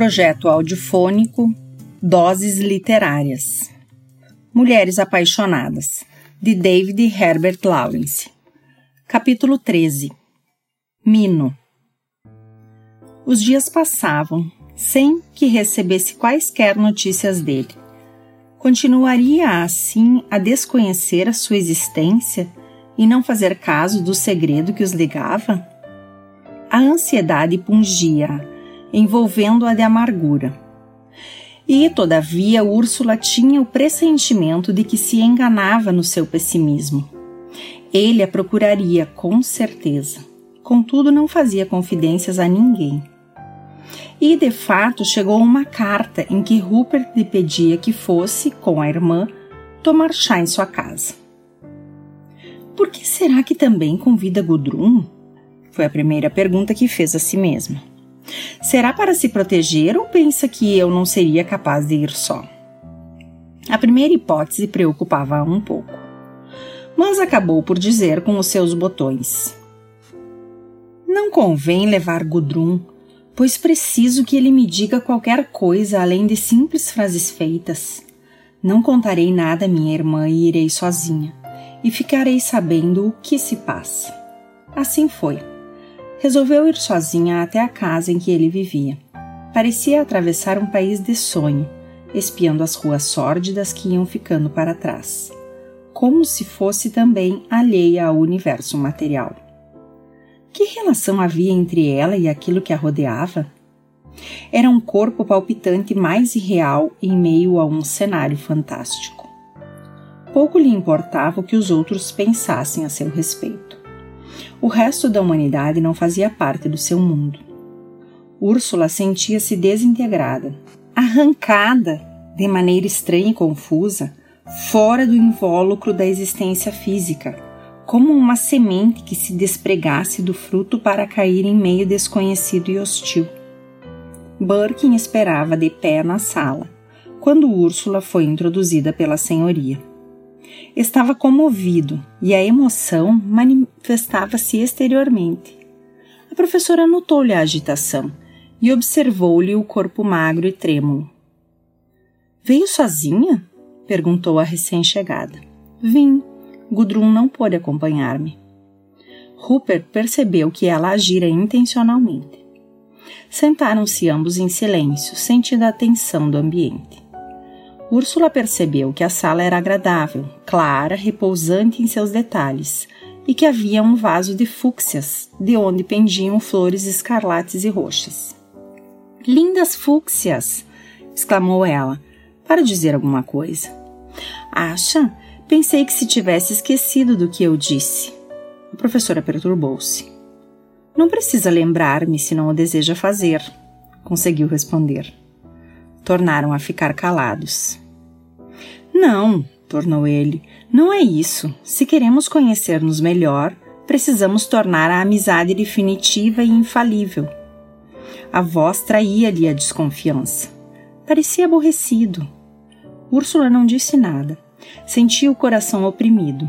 Projeto audiofônico Doses Literárias Mulheres Apaixonadas, de David Herbert Lawrence. Capítulo 13 Mino Os dias passavam sem que recebesse quaisquer notícias dele. Continuaria assim a desconhecer a sua existência e não fazer caso do segredo que os ligava? A ansiedade pungia, envolvendo-a de amargura. E, todavia, Úrsula tinha o pressentimento de que se enganava no seu pessimismo. Ele a procuraria, com certeza. Contudo, não fazia confidências a ninguém. E, de fato, chegou uma carta em que Rupert lhe pedia que fosse, com a irmã, tomar chá em sua casa. Por que será que também convida Gudrun? Foi a primeira pergunta que fez a si mesma. Será para se proteger ou pensa que eu não seria capaz de ir só? A primeira hipótese preocupava um pouco, mas acabou por dizer com os seus botões: Não convém levar Gudrun, pois preciso que ele me diga qualquer coisa além de simples frases feitas. Não contarei nada à minha irmã e irei sozinha, e ficarei sabendo o que se passa. Assim foi resolveu ir sozinha até a casa em que ele vivia. Parecia atravessar um país de sonho, espiando as ruas sórdidas que iam ficando para trás, como se fosse também alheia ao universo material. Que relação havia entre ela e aquilo que a rodeava? Era um corpo palpitante mais irreal em meio a um cenário fantástico. Pouco lhe importava o que os outros pensassem a seu respeito. O resto da humanidade não fazia parte do seu mundo. Úrsula sentia-se desintegrada, arrancada de maneira estranha e confusa, fora do invólucro da existência física, como uma semente que se despregasse do fruto para cair em meio desconhecido e hostil. Birkin esperava de pé na sala, quando Úrsula foi introduzida pela senhoria. Estava comovido e a emoção manifestava-se exteriormente. A professora notou-lhe a agitação e observou-lhe o corpo magro e trêmulo. Veio sozinha? perguntou a recém-chegada. Vim. Gudrun não pôde acompanhar-me. Rupert percebeu que ela agira intencionalmente. Sentaram-se ambos em silêncio, sentindo a tensão do ambiente. Úrsula percebeu que a sala era agradável, clara, repousante em seus detalhes, e que havia um vaso de fúcsias, de onde pendiam flores escarlates e roxas. Lindas fúcsias! exclamou ela, para dizer alguma coisa. Acha? Pensei que se tivesse esquecido do que eu disse. A professora perturbou-se. Não precisa lembrar-me se não o deseja fazer, conseguiu responder. Tornaram a ficar calados. Não, tornou ele, não é isso. Se queremos conhecer-nos melhor, precisamos tornar a amizade definitiva e infalível. A voz traía-lhe a desconfiança. Parecia aborrecido. Úrsula não disse nada. Sentia o coração oprimido.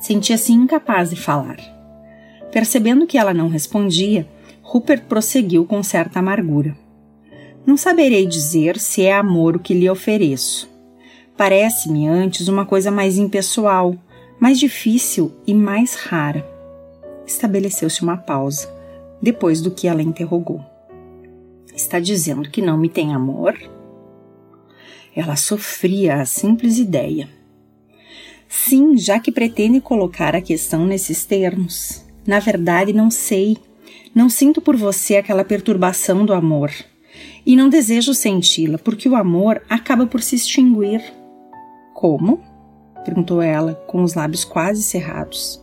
Sentia-se incapaz de falar. Percebendo que ela não respondia, Rupert prosseguiu com certa amargura. Não saberei dizer se é amor o que lhe ofereço. Parece-me antes uma coisa mais impessoal, mais difícil e mais rara. Estabeleceu-se uma pausa, depois do que ela interrogou. Está dizendo que não me tem amor? Ela sofria a simples ideia. Sim, já que pretende colocar a questão nesses termos. Na verdade, não sei. Não sinto por você aquela perturbação do amor e não desejo senti-la, porque o amor acaba por se extinguir. Como? perguntou ela, com os lábios quase cerrados.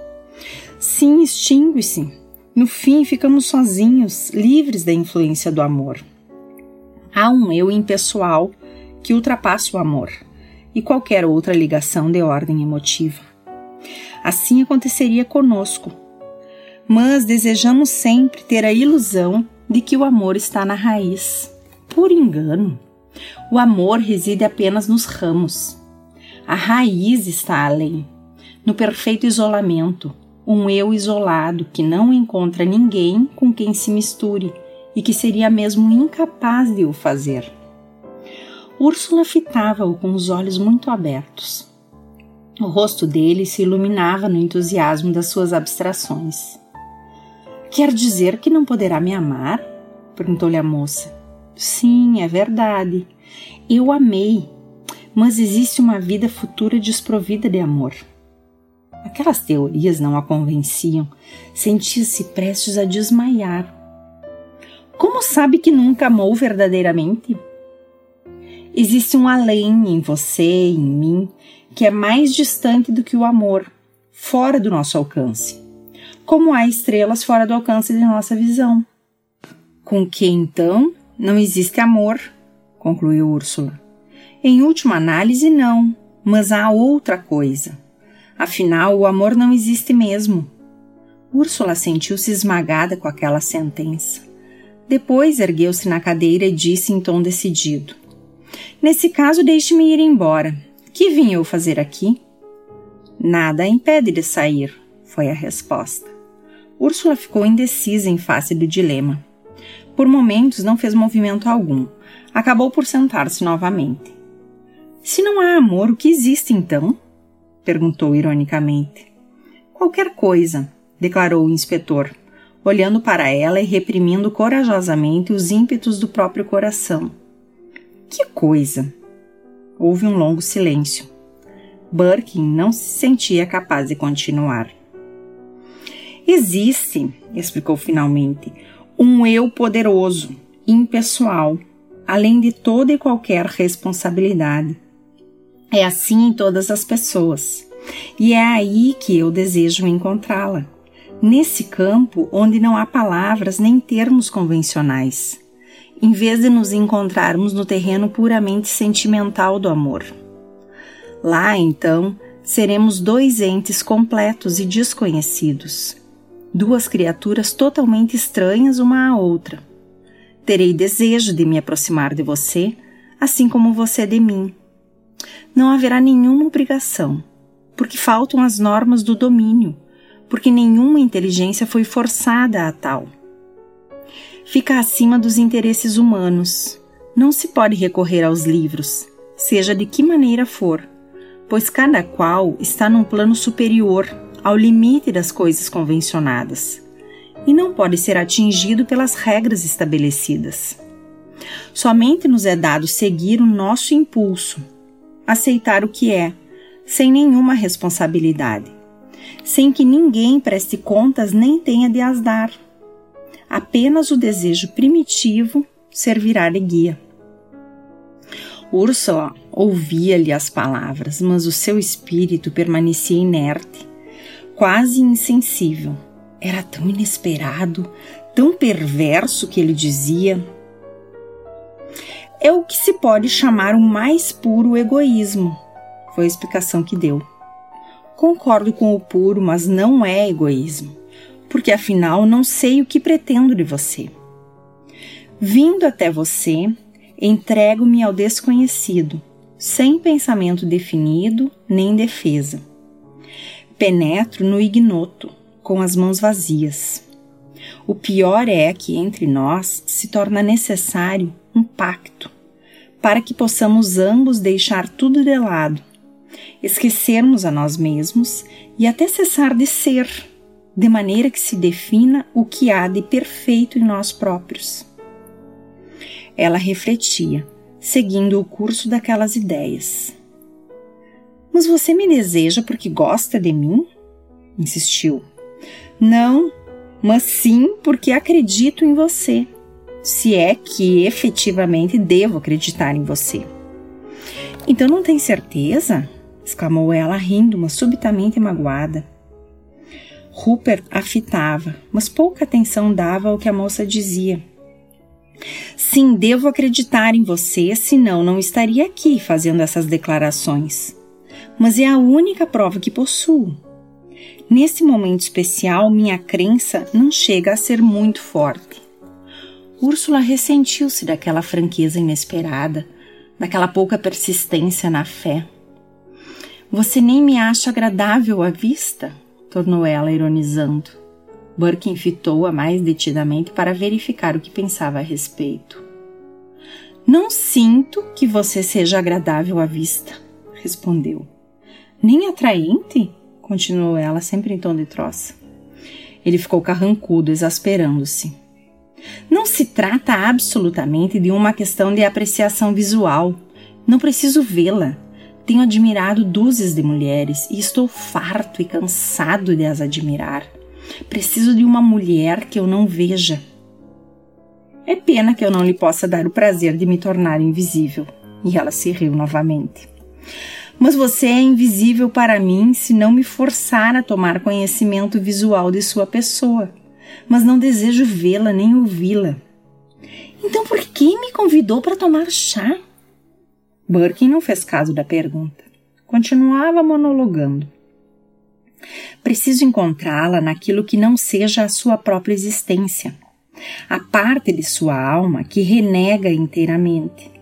Sim, extingue-se. No fim, ficamos sozinhos, livres da influência do amor. Há um eu impessoal que ultrapassa o amor e qualquer outra ligação de ordem emotiva. Assim aconteceria conosco. Mas desejamos sempre ter a ilusão de que o amor está na raiz por engano. O amor reside apenas nos ramos. A raiz está além, no perfeito isolamento, um eu isolado que não encontra ninguém com quem se misture e que seria mesmo incapaz de o fazer. Úrsula fitava-o com os olhos muito abertos. O rosto dele se iluminava no entusiasmo das suas abstrações. Quer dizer que não poderá me amar? perguntou-lhe a moça. Sim, é verdade. Eu amei, mas existe uma vida futura desprovida de amor. Aquelas teorias não a convenciam. Sentia-se prestes a desmaiar. Como sabe que nunca amou verdadeiramente? Existe um além em você, em mim, que é mais distante do que o amor, fora do nosso alcance. Como há estrelas fora do alcance de nossa visão. Com que então não existe amor, concluiu Úrsula. Em última análise, não, mas há outra coisa. Afinal, o amor não existe mesmo. Úrsula sentiu-se esmagada com aquela sentença. Depois ergueu-se na cadeira e disse em tom decidido: Nesse caso, deixe-me ir embora. Que vim eu fazer aqui? Nada a impede de sair, foi a resposta. Úrsula ficou indecisa em face do dilema. Por momentos não fez movimento algum. Acabou por sentar-se novamente. Se não há amor, o que existe então? perguntou ironicamente. Qualquer coisa, declarou o inspetor, olhando para ela e reprimindo corajosamente os ímpetos do próprio coração. Que coisa! Houve um longo silêncio. Birkin não se sentia capaz de continuar. Existe, explicou finalmente, um eu poderoso, impessoal, além de toda e qualquer responsabilidade. É assim em todas as pessoas. E é aí que eu desejo encontrá-la nesse campo onde não há palavras nem termos convencionais, em vez de nos encontrarmos no terreno puramente sentimental do amor. Lá, então, seremos dois entes completos e desconhecidos, duas criaturas totalmente estranhas uma à outra. Terei desejo de me aproximar de você, assim como você de mim. Não haverá nenhuma obrigação, porque faltam as normas do domínio porque nenhuma inteligência foi forçada a tal. Fica acima dos interesses humanos. Não se pode recorrer aos livros, seja de que maneira for, pois cada qual está num plano superior ao limite das coisas convencionadas e não pode ser atingido pelas regras estabelecidas. Somente nos é dado seguir o nosso impulso, aceitar o que é, sem nenhuma responsabilidade sem que ninguém preste contas nem tenha de as dar. Apenas o desejo primitivo servirá de guia. Úrsula ouvia-lhe as palavras, mas o seu espírito permanecia inerte, quase insensível. Era tão inesperado, tão perverso que ele dizia. É o que se pode chamar o mais puro egoísmo, foi a explicação que deu. Concordo com o puro, mas não é egoísmo, porque afinal não sei o que pretendo de você. Vindo até você, entrego-me ao desconhecido, sem pensamento definido nem defesa. Penetro no ignoto, com as mãos vazias. O pior é que entre nós se torna necessário um pacto, para que possamos ambos deixar tudo de lado esquecermos a nós mesmos e até cessar de ser, de maneira que se defina o que há de perfeito em nós próprios. Ela refletia, seguindo o curso daquelas ideias. Mas você me deseja porque gosta de mim? insistiu. Não, mas sim porque acredito em você, se é que efetivamente devo acreditar em você. Então não tem certeza? exclamou ela, rindo, mas subitamente magoada. Rupert a fitava, mas pouca atenção dava ao que a moça dizia. Sim, devo acreditar em você, senão não estaria aqui fazendo essas declarações. Mas é a única prova que possuo. Nesse momento especial, minha crença não chega a ser muito forte. Úrsula ressentiu-se daquela franqueza inesperada, daquela pouca persistência na fé. Você nem me acha agradável à vista? tornou ela ironizando. Burke fitou-a mais detidamente para verificar o que pensava a respeito. Não sinto que você seja agradável à vista, respondeu. Nem atraente? continuou ela, sempre em tom de troça. Ele ficou carrancudo, exasperando-se. Não se trata absolutamente de uma questão de apreciação visual. Não preciso vê-la. Tenho admirado dúzias de mulheres e estou farto e cansado de as admirar. Preciso de uma mulher que eu não veja. É pena que eu não lhe possa dar o prazer de me tornar invisível. E ela se riu novamente. Mas você é invisível para mim se não me forçar a tomar conhecimento visual de sua pessoa. Mas não desejo vê-la nem ouvi-la. Então por que me convidou para tomar chá? Birkin não fez caso da pergunta. Continuava monologando. Preciso encontrá-la naquilo que não seja a sua própria existência, a parte de sua alma que renega inteiramente.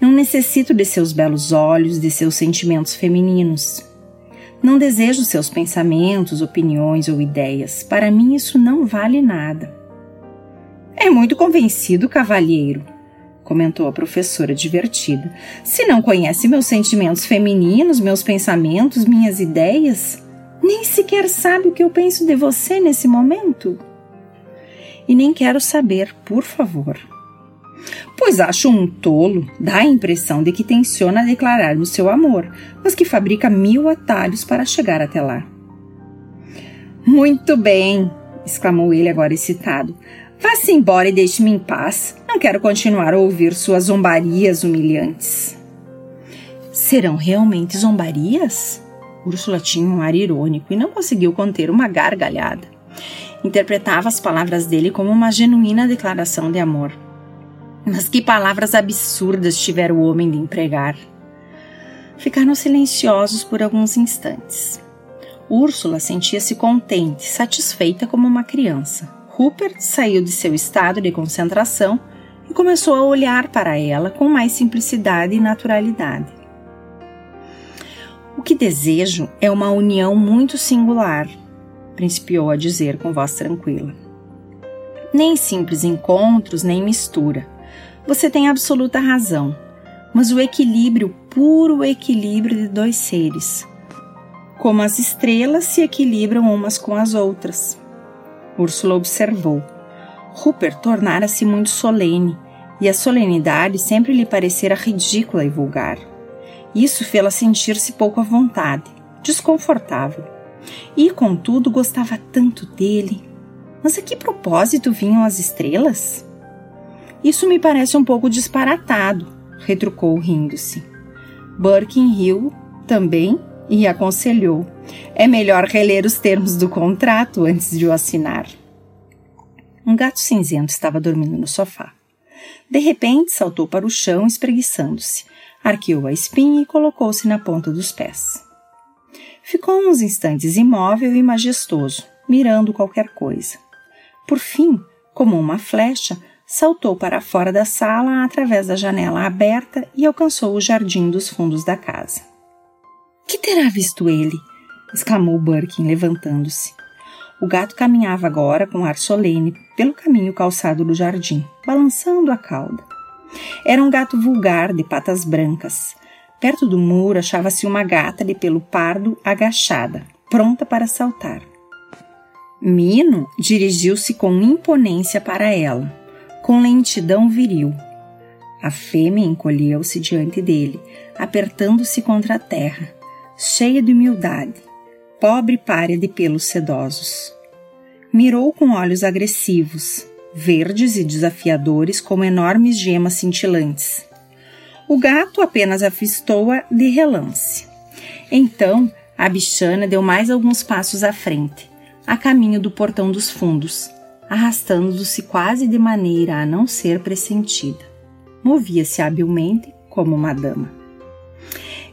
Não necessito de seus belos olhos, de seus sentimentos femininos. Não desejo seus pensamentos, opiniões ou ideias. Para mim isso não vale nada. É muito convencido, cavalheiro, comentou a professora divertida. Se não conhece meus sentimentos femininos, meus pensamentos, minhas ideias, nem sequer sabe o que eu penso de você nesse momento. E nem quero saber, por favor. Pois acho um tolo, dá a impressão de que tenciona declarar o seu amor, mas que fabrica mil atalhos para chegar até lá. Muito bem, exclamou ele agora excitado. Vá-se embora e deixe-me em paz. Não quero continuar a ouvir suas zombarias humilhantes. Serão realmente zombarias? Úrsula tinha um ar irônico e não conseguiu conter uma gargalhada. Interpretava as palavras dele como uma genuína declaração de amor. Mas que palavras absurdas tivera o homem de empregar. Ficaram silenciosos por alguns instantes. Úrsula sentia-se contente, satisfeita como uma criança. Rupert saiu de seu estado de concentração e começou a olhar para ela com mais simplicidade e naturalidade. O que desejo é uma união muito singular, principiou a dizer com voz tranquila. Nem simples encontros, nem mistura. Você tem absoluta razão, mas o equilíbrio, puro equilíbrio de dois seres, como as estrelas se equilibram umas com as outras. Úrsula observou. Rupert tornara-se muito solene, e a solenidade sempre lhe parecera ridícula e vulgar. Isso fê-la sentir-se pouco à vontade, desconfortável. E, contudo, gostava tanto dele. Mas a que propósito vinham as estrelas? Isso me parece um pouco disparatado, retrucou rindo-se. Birkin riu também e aconselhou: é melhor reler os termos do contrato antes de o assinar. Um gato cinzento estava dormindo no sofá. De repente, saltou para o chão, espreguiçando-se, arqueou a espinha e colocou-se na ponta dos pés. Ficou uns instantes imóvel e majestoso, mirando qualquer coisa. Por fim, como uma flecha, saltou para fora da sala através da janela aberta e alcançou o jardim dos fundos da casa. Que terá visto ele? exclamou Birkin, levantando-se. O gato caminhava agora com ar solene pelo caminho calçado do jardim, balançando a cauda. Era um gato vulgar de patas brancas. Perto do muro achava-se uma gata de pelo pardo agachada, pronta para saltar. Mino dirigiu-se com imponência para ela, com lentidão viril. A fêmea encolheu-se diante dele, apertando-se contra a terra, cheia de humildade, pobre párea de pelos sedosos. Mirou com olhos agressivos, verdes e desafiadores como enormes gemas cintilantes. O gato apenas avistou-a de relance. Então, a bichana deu mais alguns passos à frente, a caminho do portão dos fundos, arrastando-se quase de maneira a não ser pressentida. Movia-se habilmente como uma dama.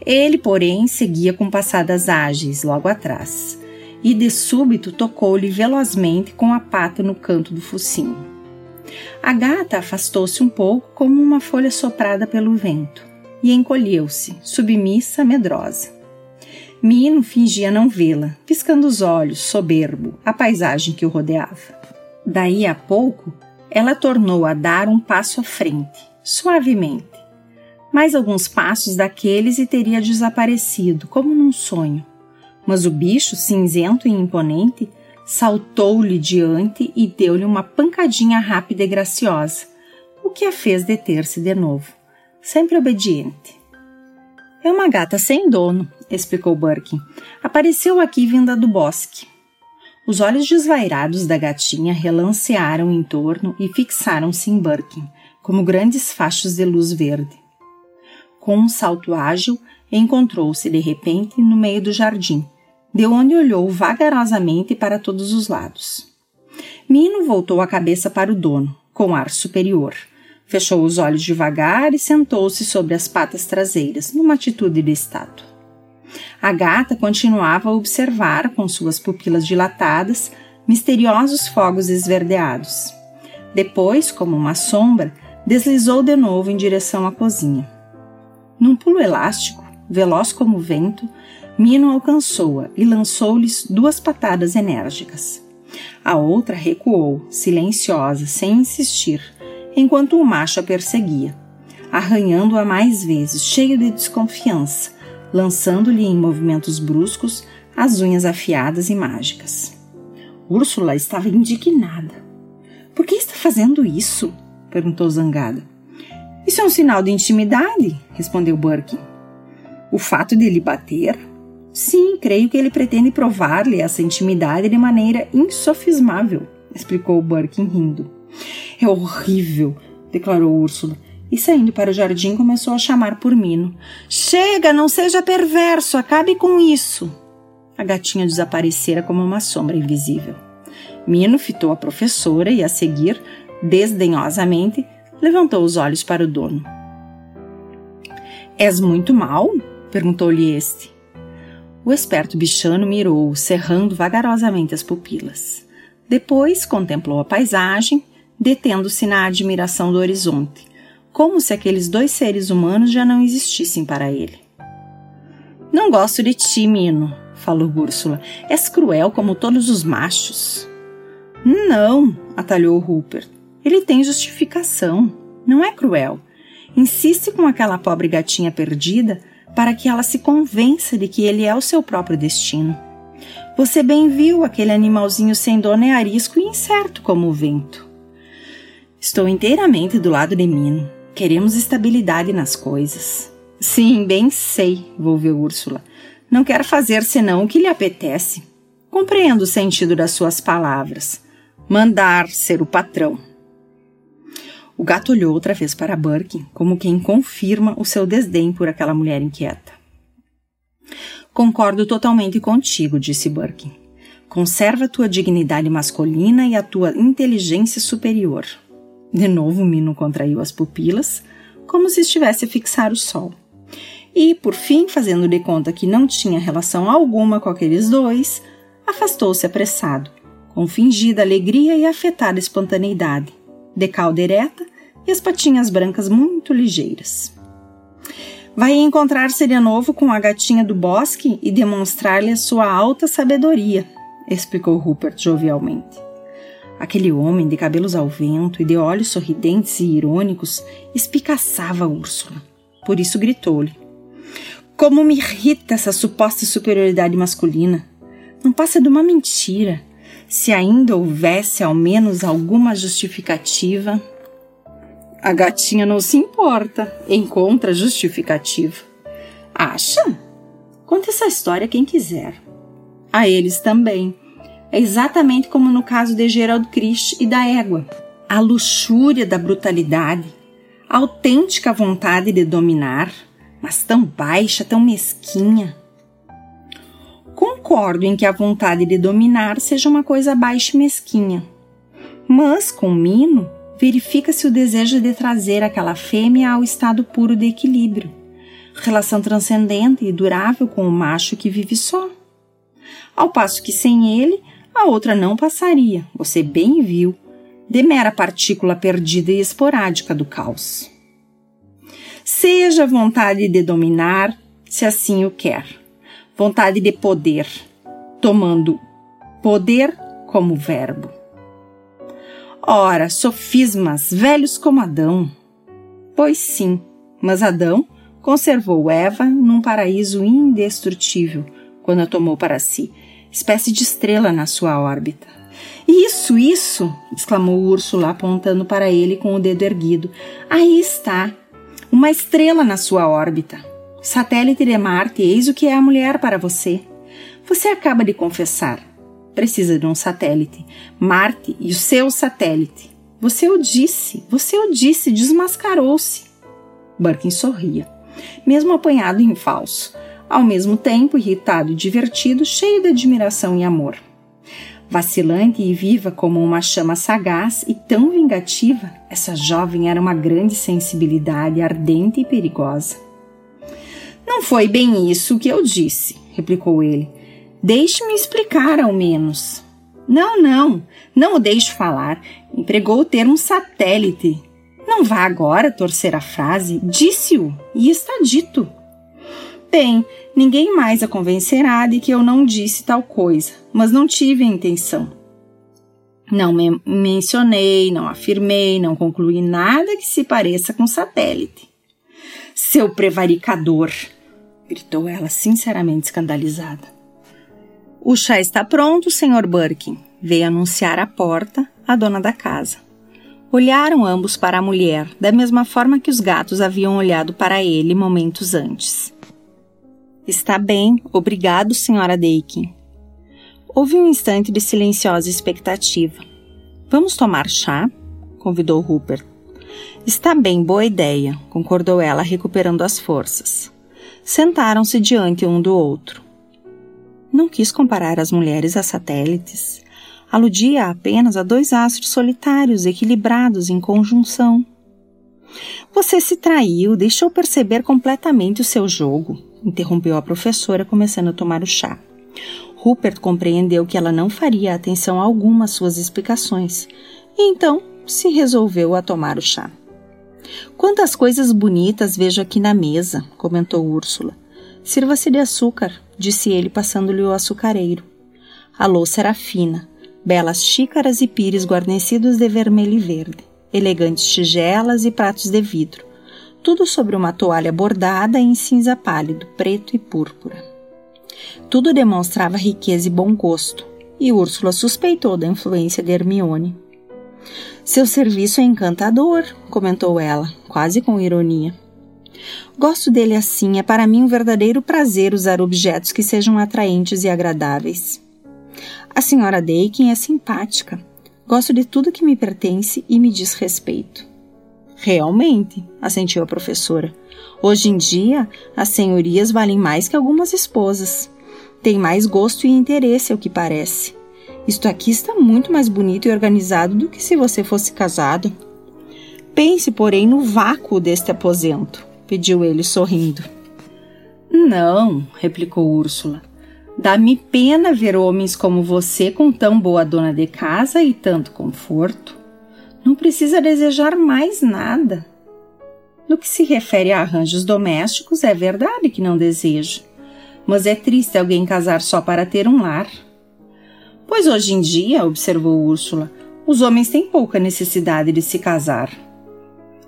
Ele, porém, seguia com passadas ágeis logo atrás, e de súbito tocou-lhe velozmente com a pata no canto do focinho. A gata afastou-se um pouco como uma folha soprada pelo vento e encolheu-se, submissa, medrosa. Mino fingia não vê-la, piscando os olhos, soberbo, a paisagem que o rodeava. Daí a pouco, ela tornou a dar um passo à frente, suavemente. Mais alguns passos daqueles e teria desaparecido, como num sonho. Mas o bicho, cinzento e imponente, saltou-lhe diante e deu-lhe uma pancadinha rápida e graciosa, o que a fez deter-se de novo, sempre obediente. É uma gata sem dono, explicou Burke. Apareceu aqui vinda do bosque. Os olhos desvairados da gatinha relancearam em torno e fixaram-se em Birkin, como grandes fachos de luz verde. Com um salto ágil, encontrou-se de repente no meio do jardim, de onde olhou vagarosamente para todos os lados. Mino voltou a cabeça para o dono, com ar superior. Fechou os olhos devagar e sentou-se sobre as patas traseiras, numa atitude de estátua. A gata continuava a observar, com suas pupilas dilatadas, misteriosos fogos esverdeados. Depois, como uma sombra, deslizou de novo em direção à cozinha. Num pulo elástico, veloz como o vento, Mino alcançou-a e lançou-lhes duas patadas enérgicas. A outra recuou, silenciosa, sem insistir, enquanto o macho a perseguia, arranhando-a mais vezes, cheio de desconfiança, lançando-lhe em movimentos bruscos as unhas afiadas e mágicas. Úrsula estava indignada. Por que está fazendo isso? perguntou zangada. Isso é um sinal de intimidade, respondeu Burke. O fato de lhe bater? Sim, creio que ele pretende provar-lhe essa intimidade de maneira insofismável, explicou Burke rindo. É horrível, declarou Úrsula e, saindo para o jardim, começou a chamar por Mino. Chega, não seja perverso, acabe com isso. A gatinha desaparecera como uma sombra invisível. Mino fitou a professora e, a seguir, desdenhosamente, levantou os olhos para o dono. És muito mal? perguntou-lhe este. O esperto bichano mirou, cerrando vagarosamente as pupilas. Depois contemplou a paisagem, detendo-se na admiração do horizonte, como se aqueles dois seres humanos já não existissem para ele. Não gosto de ti, Mino, falou Úrsula. És cruel como todos os machos. Não, atalhou Rupert. Ele tem justificação. Não é cruel. Insiste com aquela pobre gatinha perdida para que ela se convença de que ele é o seu próprio destino. Você bem viu aquele animalzinho sem dono é arisco e incerto como o vento. Estou inteiramente do lado de Mino. Queremos estabilidade nas coisas. Sim, bem sei, volveu Úrsula. Não quer fazer senão o que lhe apetece. Compreendo o sentido das suas palavras. Mandar ser o patrão. O gato olhou outra vez para Burke, como quem confirma o seu desdém por aquela mulher inquieta. Concordo totalmente contigo, disse Burke. Conserva tua dignidade masculina e a tua inteligência superior. De novo, Mino contraiu as pupilas, como se estivesse a fixar o sol. E, por fim, fazendo de conta que não tinha relação alguma com aqueles dois, afastou-se apressado, com fingida alegria e afetada espontaneidade, de cauda ereta e as patinhas brancas muito ligeiras. Vai encontrar-se de novo com a gatinha do bosque e demonstrar-lhe a sua alta sabedoria, explicou Rupert jovialmente. Aquele homem de cabelos ao vento e de olhos sorridentes e irônicos espicaçava Úrsula. Por isso gritou-lhe: Como me irrita essa suposta superioridade masculina! Não passa de uma mentira. Se ainda houvesse ao menos alguma justificativa. A gatinha não se importa, encontra justificativa. Acha? Conta essa história quem quiser. A eles também é exatamente como no caso de Gerald Christ e da égua. A luxúria da brutalidade, a autêntica vontade de dominar, mas tão baixa, tão mesquinha. Concordo em que a vontade de dominar seja uma coisa baixa e mesquinha. Mas, com Mino, verifica-se o desejo de trazer aquela fêmea ao estado puro de equilíbrio, relação transcendente e durável com o macho que vive só. Ao passo que sem ele, a outra não passaria, você bem viu, de mera partícula perdida e esporádica do caos. Seja vontade de dominar, se assim o quer, vontade de poder, tomando poder como verbo. Ora, sofismas, velhos como Adão. Pois sim, mas Adão conservou Eva num paraíso indestrutível quando a tomou para si, espécie de estrela na sua órbita. Isso, isso! exclamou Úrsula, apontando para ele com o dedo erguido. Aí está! Uma estrela na sua órbita. Satélite de Marte, eis o que é a mulher para você. Você acaba de confessar. Precisa de um satélite. Marte e o seu satélite. Você o disse, você o disse, desmascarou-se. Birkin sorria, mesmo apanhado em falso, ao mesmo tempo irritado e divertido, cheio de admiração e amor. Vacilante e viva como uma chama sagaz e tão vingativa, essa jovem era uma grande sensibilidade ardente e perigosa. Não foi bem isso que eu disse, replicou ele. Deixe-me explicar ao menos. Não, não, não o deixe falar. Empregou o termo satélite. Não vá agora torcer a frase. Disse-o e está dito. Bem, ninguém mais a convencerá de que eu não disse tal coisa, mas não tive a intenção. Não me mencionei, não afirmei, não concluí nada que se pareça com satélite. Seu prevaricador! gritou ela, sinceramente escandalizada. O chá está pronto, Sr. Burke, veio anunciar à porta a dona da casa. Olharam ambos para a mulher, da mesma forma que os gatos haviam olhado para ele momentos antes. Está bem, obrigado, senhora Dakin. Houve um instante de silenciosa expectativa. Vamos tomar chá? convidou Rupert. Está bem, boa ideia, concordou ela, recuperando as forças. Sentaram-se diante um do outro. Não quis comparar as mulheres a satélites. Aludia apenas a dois astros solitários equilibrados em conjunção. Você se traiu, deixou perceber completamente o seu jogo interrompeu a professora, começando a tomar o chá. Rupert compreendeu que ela não faria atenção alguma às suas explicações, e então se resolveu a tomar o chá. Quantas coisas bonitas vejo aqui na mesa, comentou Úrsula. Sirva-se de açúcar, disse ele, passando-lhe o açucareiro. A louça era fina, belas xícaras e pires guarnecidos de vermelho e verde, elegantes tigelas e pratos de vidro, tudo sobre uma toalha bordada em cinza pálido, preto e púrpura. Tudo demonstrava riqueza e bom gosto, e Úrsula suspeitou da influência de Hermione. Seu serviço é encantador, comentou ela, quase com ironia. Gosto dele assim, é para mim um verdadeiro prazer usar objetos que sejam atraentes e agradáveis. A senhora Dakin é simpática. Gosto de tudo que me pertence e me diz respeito. Realmente, assentiu a professora. Hoje em dia, as senhorias valem mais que algumas esposas. Tem mais gosto e interesse, ao que parece. Isto aqui está muito mais bonito e organizado do que se você fosse casado. Pense, porém, no vácuo deste aposento, pediu ele sorrindo. Não, replicou Úrsula. Dá-me pena ver homens como você com tão boa dona de casa e tanto conforto. Não precisa desejar mais nada. No que se refere a arranjos domésticos, é verdade que não desejo, mas é triste alguém casar só para ter um lar. Pois hoje em dia, observou Úrsula, os homens têm pouca necessidade de se casar.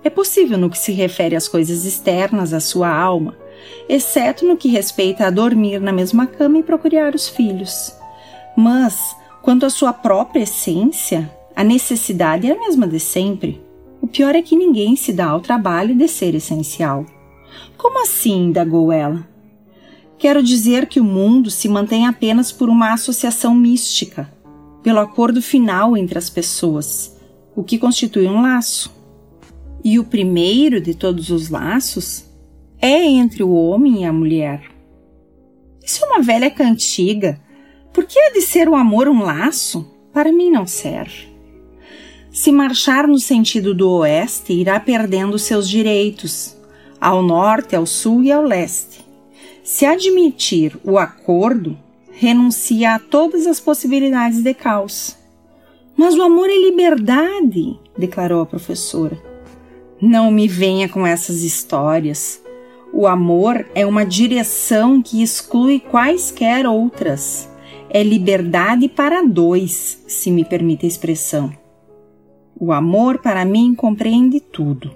É possível no que se refere às coisas externas à sua alma, exceto no que respeita a dormir na mesma cama e procurar os filhos. Mas, quanto à sua própria essência, a necessidade é a mesma de sempre. O pior é que ninguém se dá ao trabalho de ser essencial. Como assim? indagou ela. Quero dizer que o mundo se mantém apenas por uma associação mística, pelo acordo final entre as pessoas, o que constitui um laço. E o primeiro de todos os laços é entre o homem e a mulher. Isso é uma velha cantiga. Por que há de ser o amor um laço? Para mim não serve. Se marchar no sentido do oeste, irá perdendo seus direitos, ao norte, ao sul e ao leste. Se admitir o acordo, renuncia a todas as possibilidades de caos. Mas o amor é liberdade, declarou a professora. Não me venha com essas histórias. O amor é uma direção que exclui quaisquer outras. É liberdade para dois, se me permite a expressão. O amor, para mim, compreende tudo.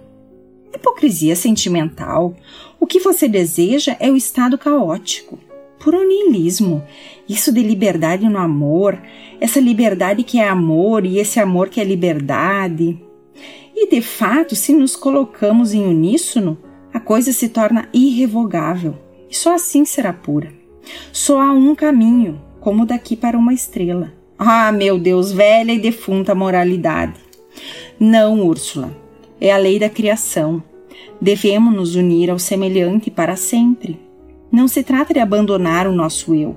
Hipocrisia sentimental. O que você deseja é o estado caótico. Puro niilismo. Isso de liberdade no amor, essa liberdade que é amor e esse amor que é liberdade. E de fato, se nos colocamos em uníssono, a coisa se torna irrevogável e só assim será pura. Só há um caminho, como daqui para uma estrela. Ah, meu Deus, velha e defunta moralidade. Não, Úrsula, é a lei da criação. Devemos nos unir ao semelhante para sempre. Não se trata de abandonar o nosso eu,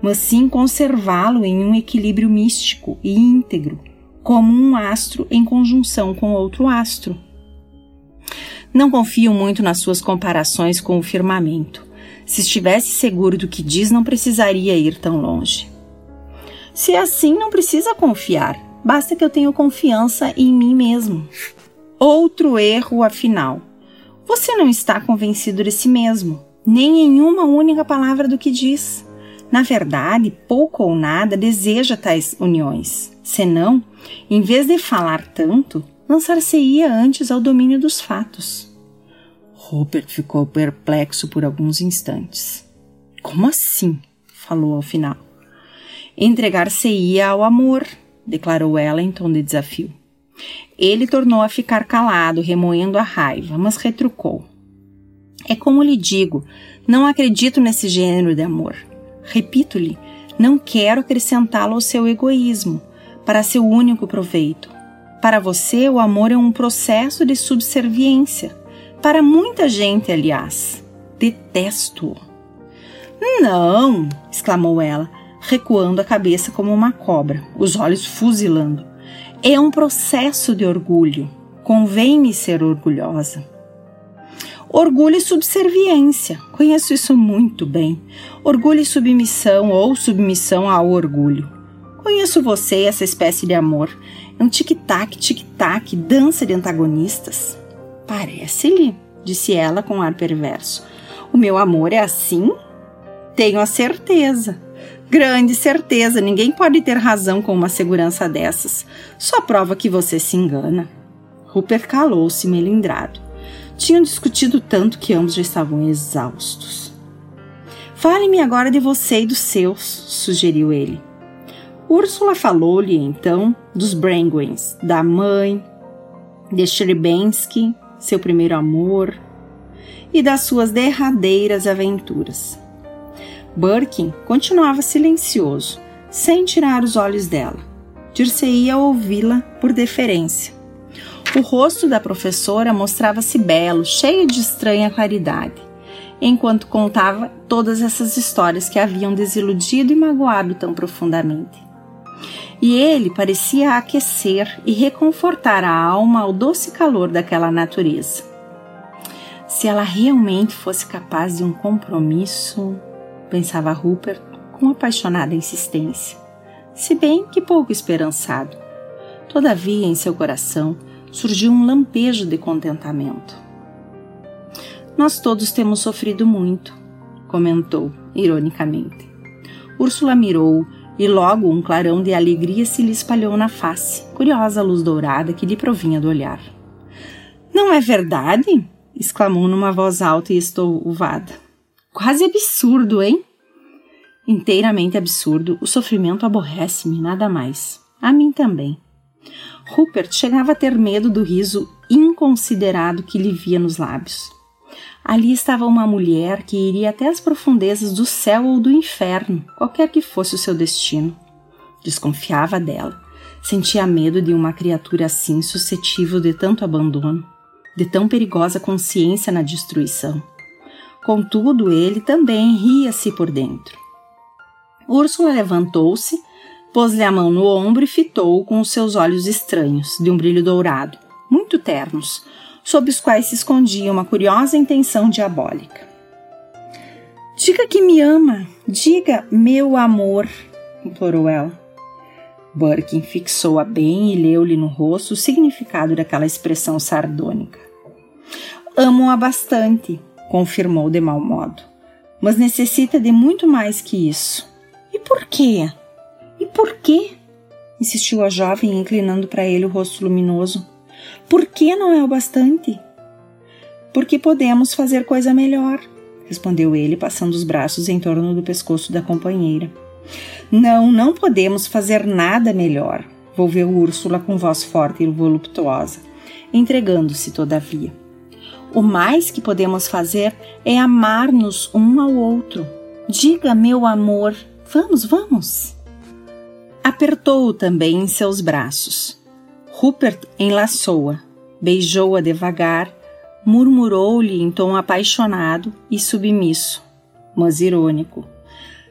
mas sim conservá-lo em um equilíbrio místico e íntegro, como um astro em conjunção com outro astro. Não confio muito nas suas comparações com o firmamento. Se estivesse seguro do que diz, não precisaria ir tão longe. Se é assim, não precisa confiar. Basta que eu tenha confiança em mim mesmo. Outro erro, afinal. Você não está convencido de si mesmo, nem em uma única palavra do que diz. Na verdade, pouco ou nada deseja tais uniões. Senão, em vez de falar tanto, lançar-se-ia antes ao domínio dos fatos. Rupert ficou perplexo por alguns instantes. Como assim? falou ao final. Entregar-se-ia ao amor, declarou ela em tom de desafio. Ele tornou a ficar calado, remoendo a raiva, mas retrucou. É como lhe digo, não acredito nesse gênero de amor. Repito-lhe, não quero acrescentá-lo ao seu egoísmo, para seu único proveito. Para você, o amor é um processo de subserviência. Para muita gente, aliás. Detesto-o. Não! exclamou ela, recuando a cabeça como uma cobra, os olhos fuzilando. É um processo de orgulho. Convém-me ser orgulhosa. Orgulho e subserviência. Conheço isso muito bem. Orgulho e submissão ou submissão ao orgulho. Conheço você, essa espécie de amor. É um tic-tac, tic-tac, dança de antagonistas. Parece-lhe, disse ela com ar perverso. O meu amor é assim? Tenho a certeza. Grande certeza, ninguém pode ter razão com uma segurança dessas. Só prova que você se engana. Rupert calou-se melindrado. Tinham discutido tanto que ambos já estavam exaustos. Fale-me agora de você e dos seus, sugeriu ele. Úrsula falou-lhe então dos Brangwens, da mãe, de Shribensky, seu primeiro amor, e das suas derradeiras aventuras. Birkin continuava silencioso, sem tirar os olhos dela. Dir-se-ia ouvi-la por deferência. O rosto da professora mostrava-se belo, cheio de estranha claridade, enquanto contava todas essas histórias que haviam desiludido e magoado tão profundamente. E ele parecia aquecer e reconfortar a alma ao doce calor daquela natureza. Se ela realmente fosse capaz de um compromisso, pensava Rupert com apaixonada insistência, se bem que pouco esperançado. Todavia, em seu coração surgiu um lampejo de contentamento. Nós todos temos sofrido muito, comentou ironicamente. Úrsula mirou e logo um clarão de alegria se lhe espalhou na face, curiosa luz dourada que lhe provinha do olhar. Não é verdade? exclamou numa voz alta e estouvada. Quase absurdo, hein? Inteiramente absurdo, o sofrimento aborrece-me, nada mais. A mim também. Rupert chegava a ter medo do riso inconsiderado que lhe via nos lábios. Ali estava uma mulher que iria até as profundezas do céu ou do inferno, qualquer que fosse o seu destino. Desconfiava dela. Sentia medo de uma criatura assim suscetível de tanto abandono, de tão perigosa consciência na destruição. Contudo, ele também ria-se por dentro. Úrsula levantou-se, pôs-lhe a mão no ombro e fitou-o com os seus olhos estranhos, de um brilho dourado, muito ternos, sob os quais se escondia uma curiosa intenção diabólica. Diga que me ama, diga meu amor, implorou ela. Birkin fixou-a bem e leu-lhe no rosto o significado daquela expressão sardônica. Amo-a bastante, confirmou de mau modo. Mas necessita de muito mais que isso. E por quê? E por quê? insistiu a jovem, inclinando para ele o rosto luminoso. Por que não é o bastante? Porque podemos fazer coisa melhor, respondeu ele, passando os braços em torno do pescoço da companheira. Não, não podemos fazer nada melhor, volveu Úrsula com voz forte e voluptuosa, entregando-se, todavia. O mais que podemos fazer é amar-nos um ao outro. Diga, meu amor, vamos, vamos. Apertou-o também em seus braços. Rupert enlaçou-a, beijou-a devagar, murmurou-lhe em tom apaixonado e submisso, mas irônico.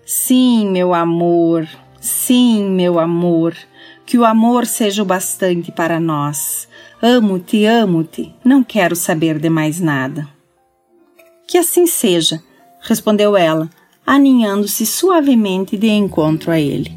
Sim, meu amor, sim, meu amor, que o amor seja o bastante para nós. Amo-te, amo-te, não quero saber de mais nada. Que assim seja, respondeu ela, aninhando-se suavemente de encontro a ele.